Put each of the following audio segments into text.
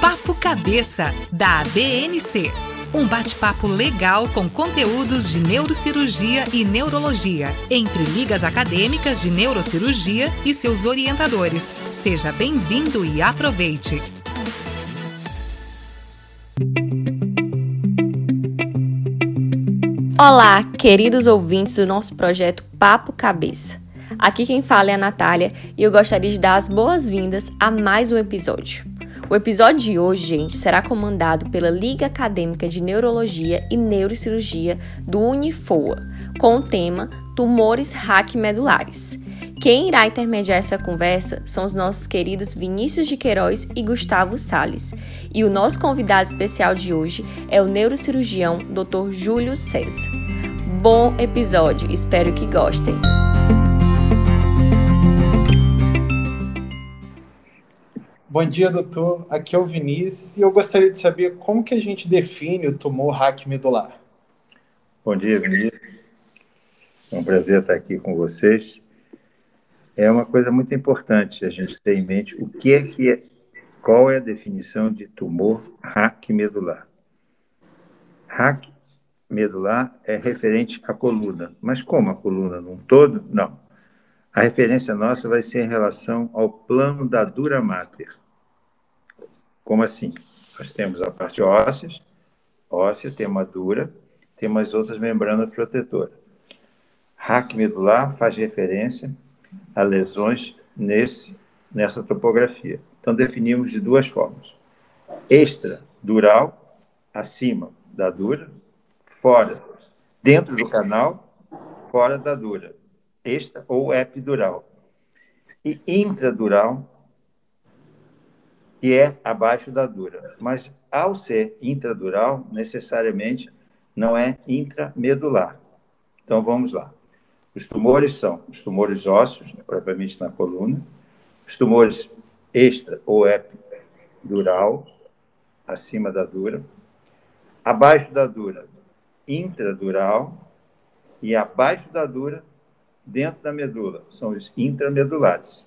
Papo Cabeça, da ABNC. Um bate-papo legal com conteúdos de neurocirurgia e neurologia, entre ligas acadêmicas de neurocirurgia e seus orientadores. Seja bem-vindo e aproveite! Olá, queridos ouvintes do nosso projeto Papo Cabeça. Aqui quem fala é a Natália e eu gostaria de dar as boas-vindas a mais um episódio. O episódio de hoje, gente, será comandado pela Liga Acadêmica de Neurologia e Neurocirurgia do Unifoa, com o tema Tumores Raquimedulares. Quem irá intermediar essa conversa são os nossos queridos Vinícius de Queiroz e Gustavo Sales. E o nosso convidado especial de hoje é o neurocirurgião Dr. Júlio César. Bom episódio, espero que gostem. Bom dia, doutor. Aqui é o Vinícius e eu gostaria de saber como que a gente define o tumor raquimedular. Bom dia, Vinícius. É um prazer estar aqui com vocês. É uma coisa muito importante a gente ter em mente o que é que é, qual é a definição de tumor raquimedular. Raquimedular é referente à coluna, mas como a coluna num todo? Não. A referência nossa vai ser em relação ao plano da dura mater. Como assim? Nós temos a parte óssea, óssea, uma dura, tem umas outras membranas protetoras. Raque medular faz referência a lesões nesse, nessa topografia. Então, definimos de duas formas. Extradural, acima da dura, fora, dentro do canal, fora da dura extra ou epidural. E intradural, que é abaixo da dura. Mas, ao ser intradural, necessariamente não é intramedular. Então, vamos lá. Os tumores são os tumores ósseos, né, propriamente na coluna, os tumores extra ou epidural, acima da dura, abaixo da dura, intradural, e abaixo da dura, dentro da medula, são os intramedulares.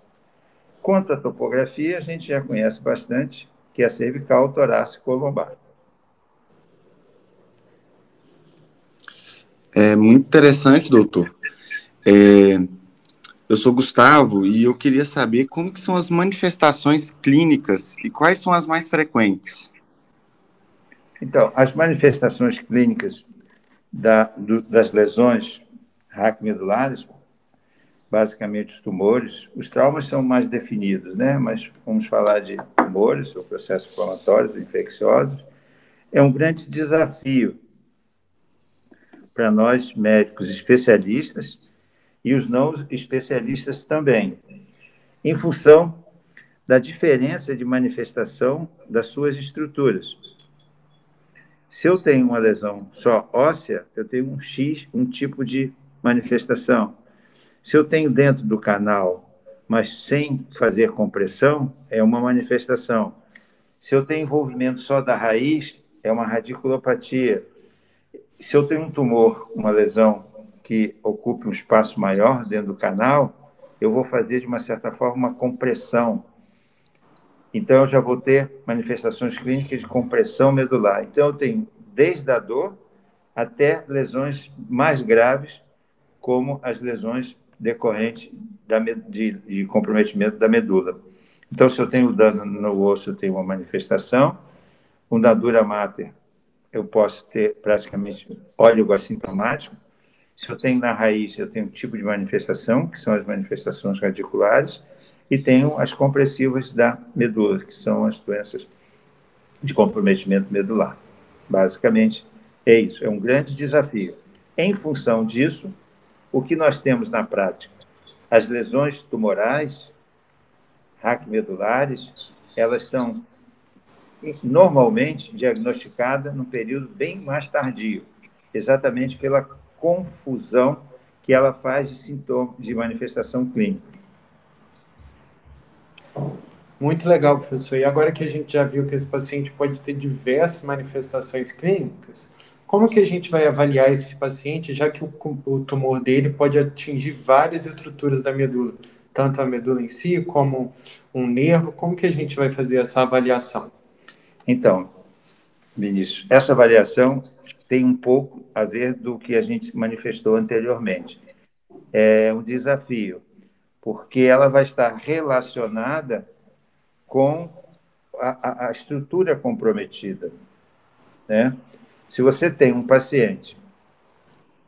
Quanto à topografia, a gente já conhece bastante, que é a cervical, torácico lombar. É muito interessante, doutor. É, eu sou Gustavo e eu queria saber como que são as manifestações clínicas e quais são as mais frequentes. Então, as manifestações clínicas da, do, das lesões raquimedulares basicamente os tumores. Os traumas são mais definidos, né? Mas vamos falar de tumores, ou processos inflamatórios, infecciosos. É um grande desafio para nós médicos especialistas e os não especialistas também, em função da diferença de manifestação das suas estruturas. Se eu tenho uma lesão só óssea, eu tenho um X, um tipo de manifestação. Se eu tenho dentro do canal, mas sem fazer compressão, é uma manifestação. Se eu tenho envolvimento só da raiz, é uma radiculopatia. Se eu tenho um tumor, uma lesão que ocupe um espaço maior dentro do canal, eu vou fazer, de uma certa forma, uma compressão. Então, eu já vou ter manifestações clínicas de compressão medular. Então, eu tenho desde a dor até lesões mais graves, como as lesões decorrente da, de, de comprometimento da medula. Então, se eu tenho dano no osso, eu tenho uma manifestação. Um da dura mater, eu posso ter praticamente óleo assintomático. Se eu tenho na raiz, eu tenho um tipo de manifestação, que são as manifestações radiculares, e tenho as compressivas da medula, que são as doenças de comprometimento medular. Basicamente, é isso. É um grande desafio. Em função disso, o que nós temos na prática? As lesões tumorais, raquimedulares, elas são normalmente diagnosticadas num período bem mais tardio, exatamente pela confusão que ela faz de sintomas de manifestação clínica. Muito legal, professor. E agora que a gente já viu que esse paciente pode ter diversas manifestações clínicas, como que a gente vai avaliar esse paciente, já que o, o tumor dele pode atingir várias estruturas da medula, tanto a medula em si como um nervo? Como que a gente vai fazer essa avaliação? Então, Vinícius, essa avaliação tem um pouco a ver do que a gente manifestou anteriormente. É um desafio, porque ela vai estar relacionada com a, a estrutura comprometida. Né? Se você tem um paciente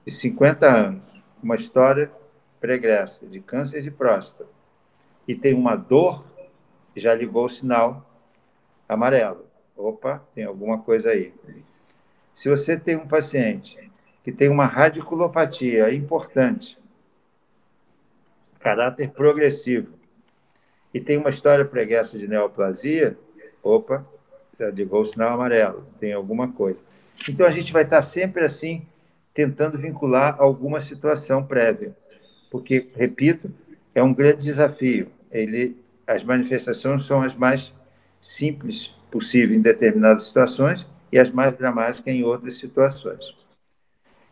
de 50 anos, uma história pregressa de câncer de próstata, e tem uma dor, já ligou o sinal amarelo. Opa, tem alguma coisa aí. Se você tem um paciente que tem uma radiculopatia importante, caráter progressivo, e tem uma história pregressa de neoplasia, opa, já ligou o sinal amarelo, tem alguma coisa. Então a gente vai estar sempre assim, tentando vincular alguma situação prévia, porque, repito, é um grande desafio. Ele, as manifestações são as mais simples possível em determinadas situações e as mais dramáticas em outras situações.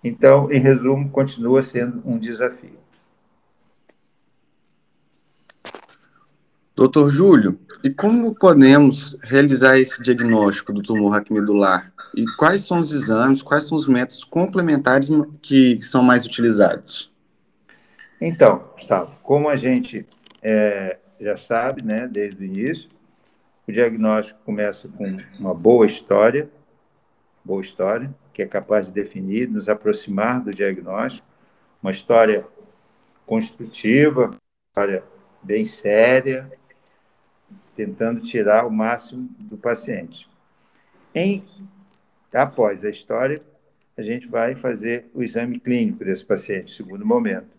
Então, em resumo, continua sendo um desafio. Doutor Júlio, e como podemos realizar esse diagnóstico do tumor raquimedular? E quais são os exames, quais são os métodos complementares que são mais utilizados? Então, Gustavo, como a gente é, já sabe, né, desde o início, o diagnóstico começa com uma boa história, boa história, que é capaz de definir, nos aproximar do diagnóstico, uma história construtiva, uma história bem séria, tentando tirar o máximo do paciente. Em após a história, a gente vai fazer o exame clínico desse paciente, segundo momento.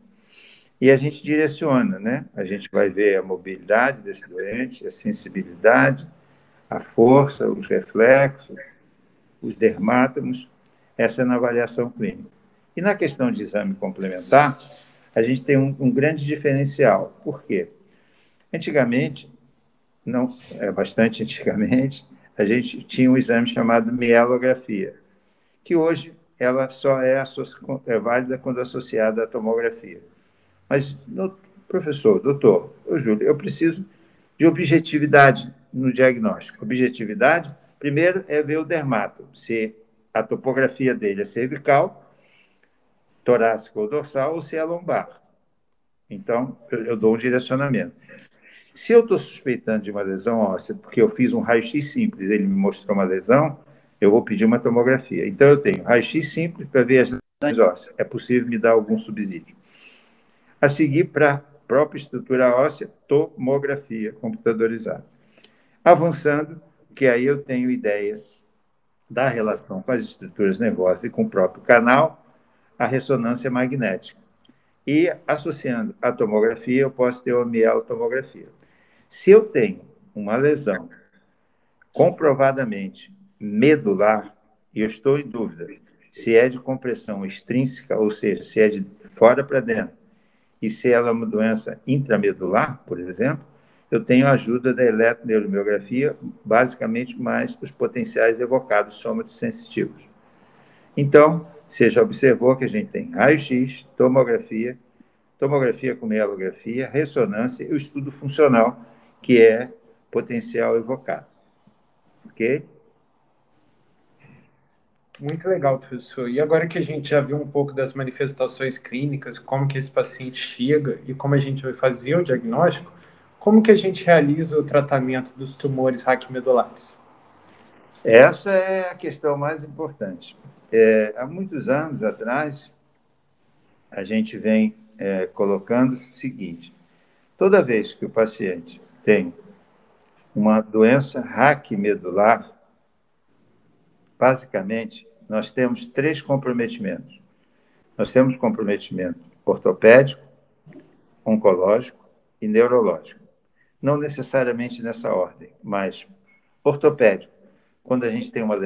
E a gente direciona, né? A gente vai ver a mobilidade desse doente, a sensibilidade, a força, os reflexos, os dermátomos, essa é na avaliação clínica. E na questão de exame complementar, a gente tem um, um grande diferencial. Por quê? Antigamente, não, é bastante antigamente, a gente tinha um exame chamado mielografia, que hoje ela só é, é válida quando associada à tomografia. Mas, no, professor, doutor, eu, Júlio, eu preciso de objetividade no diagnóstico. Objetividade, primeiro, é ver o dermato, se a topografia dele é cervical, torácica ou dorsal, ou se é lombar. Então, eu, eu dou um direcionamento. Se eu estou suspeitando de uma lesão óssea, porque eu fiz um raio-x simples, ele me mostrou uma lesão, eu vou pedir uma tomografia. Então, eu tenho raio-x simples para ver as lesões ósseas. É possível me dar algum subsídio. A seguir, para a própria estrutura óssea, tomografia computadorizada. Avançando, que aí eu tenho ideia da relação com as estruturas nervosas e com o próprio canal, a ressonância magnética. E associando a tomografia, eu posso ter uma mielotomografia. Se eu tenho uma lesão comprovadamente medular, e eu estou em dúvida se é de compressão extrínseca, ou seja, se é de fora para dentro, e se ela é uma doença intramedular, por exemplo, eu tenho a ajuda da eletroneuromiografia, basicamente mais os potenciais evocados sômatos sensitivos. Então, você já observou que a gente tem raio-x, tomografia, tomografia com mielografia, ressonância e o estudo funcional, que é potencial evocado. Ok? Muito legal, professor. E agora que a gente já viu um pouco das manifestações clínicas, como que esse paciente chega e como a gente vai fazer o diagnóstico, como que a gente realiza o tratamento dos tumores raquimedulares? Essa é a questão mais importante. É, há muitos anos atrás, a gente vem é, colocando o seguinte: toda vez que o paciente tem uma doença raquimedular, basicamente nós temos três comprometimentos. Nós temos comprometimento ortopédico, oncológico e neurológico. Não necessariamente nessa ordem, mas ortopédico, quando a gente tem uma,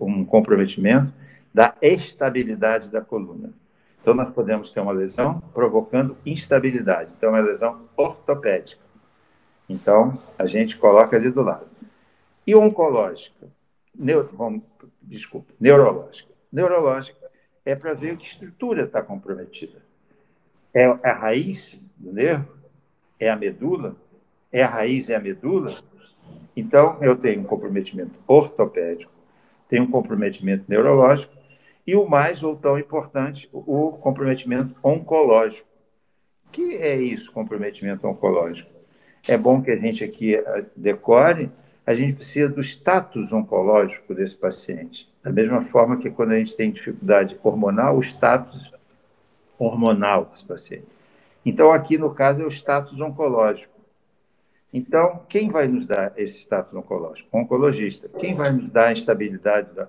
um comprometimento da estabilidade da coluna. Então, nós podemos ter uma lesão provocando instabilidade. Então, é lesão ortopédica. Então, a gente coloca ali do lado. E oncológica? Neuro, vamos desculpa, neurológica. Neurológica é para ver que estrutura está comprometida. É a raiz do nervo? É a medula? É a raiz e a medula? Então, eu tenho um comprometimento ortopédico, tenho um comprometimento neurológico e o mais ou tão importante, o comprometimento oncológico. O que é isso, comprometimento oncológico? É bom que a gente aqui eh, decore, a gente precisa do status oncológico desse paciente. Da mesma forma que quando a gente tem dificuldade hormonal, o status hormonal dos pacientes. Então, aqui no caso, é o status oncológico. Então, quem vai nos dar esse status oncológico? O oncologista. Quem vai nos dar a estabilidade da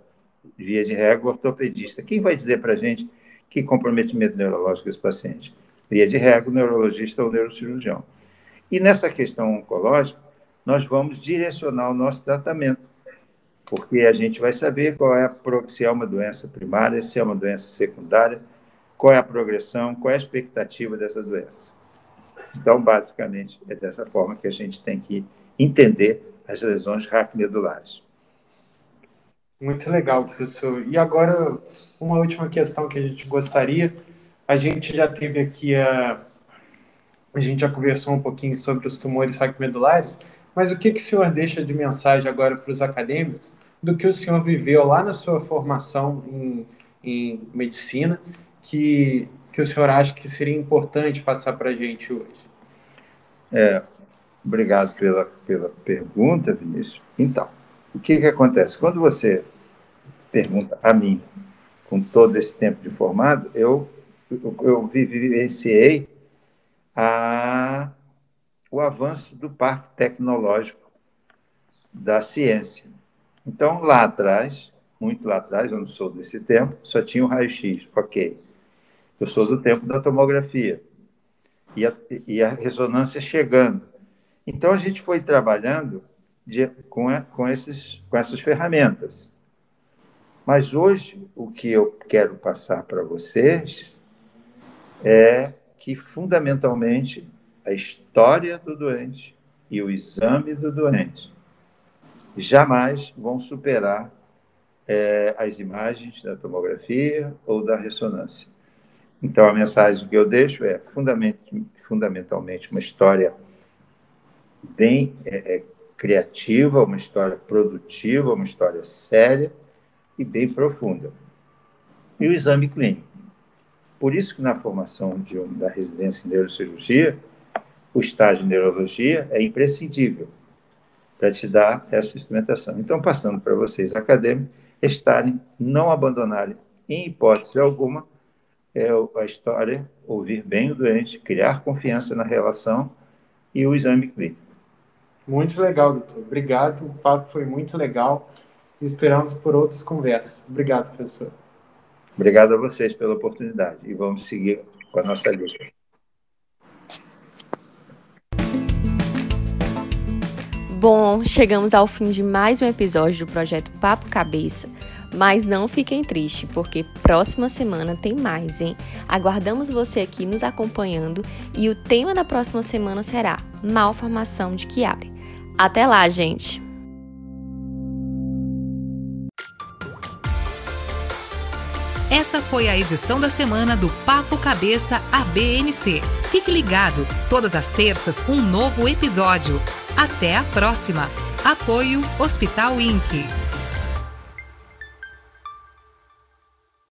via de regra? O ortopedista. Quem vai dizer para a gente que comprometimento neurológico esse paciente? Via de regra, o neurologista ou neurocirurgião. E nessa questão oncológica, nós vamos direcionar o nosso tratamento, porque a gente vai saber qual é a, se é uma doença primária, se é uma doença secundária, qual é a progressão, qual é a expectativa dessa doença. Então, basicamente, é dessa forma que a gente tem que entender as lesões raquimedulares. Muito legal, professor. E agora, uma última questão que a gente gostaria. A gente já teve aqui a. A gente já conversou um pouquinho sobre os tumores raquimedulares, mas o que, que o senhor deixa de mensagem agora para os acadêmicos do que o senhor viveu lá na sua formação em, em medicina que, que o senhor acha que seria importante passar para a gente hoje? É, obrigado pela, pela pergunta, Vinícius. Então, o que, que acontece? Quando você pergunta a mim, com todo esse tempo de formado, eu, eu, eu vivenciei a, o avanço do parque tecnológico da ciência. Então, lá atrás, muito lá atrás, eu não sou desse tempo, só tinha o raio-x, ok. Eu sou do tempo da tomografia e a, e a ressonância chegando. Então, a gente foi trabalhando de, com, com, esses, com essas ferramentas. Mas hoje, o que eu quero passar para vocês é que, fundamentalmente, a história do doente e o exame do doente jamais vão superar é, as imagens da tomografia ou da ressonância. Então, a mensagem que eu deixo é fundamentalmente uma história bem é, é, criativa, uma história produtiva, uma história séria e bem profunda. E o exame clínico. Por isso que na formação de da residência em neurocirurgia, o estágio de neurologia é imprescindível para te dar essa instrumentação. Então, passando para vocês acadêmicos, estarem, não abandonarem, em hipótese alguma, é a história, ouvir bem o doente, criar confiança na relação e o exame clínico. Muito legal, doutor. Obrigado. O papo foi muito legal. Esperamos por outras conversas. Obrigado, professor. Obrigado a vocês pela oportunidade e vamos seguir com a nossa lista. Bom, chegamos ao fim de mais um episódio do projeto Papo Cabeça. Mas não fiquem tristes, porque próxima semana tem mais, hein? Aguardamos você aqui nos acompanhando e o tema da próxima semana será Malformação de Chiari. Até lá, gente! Essa foi a edição da semana do Papo Cabeça ABNC. Fique ligado, todas as terças um novo episódio. Até a próxima. Apoio Hospital Inc.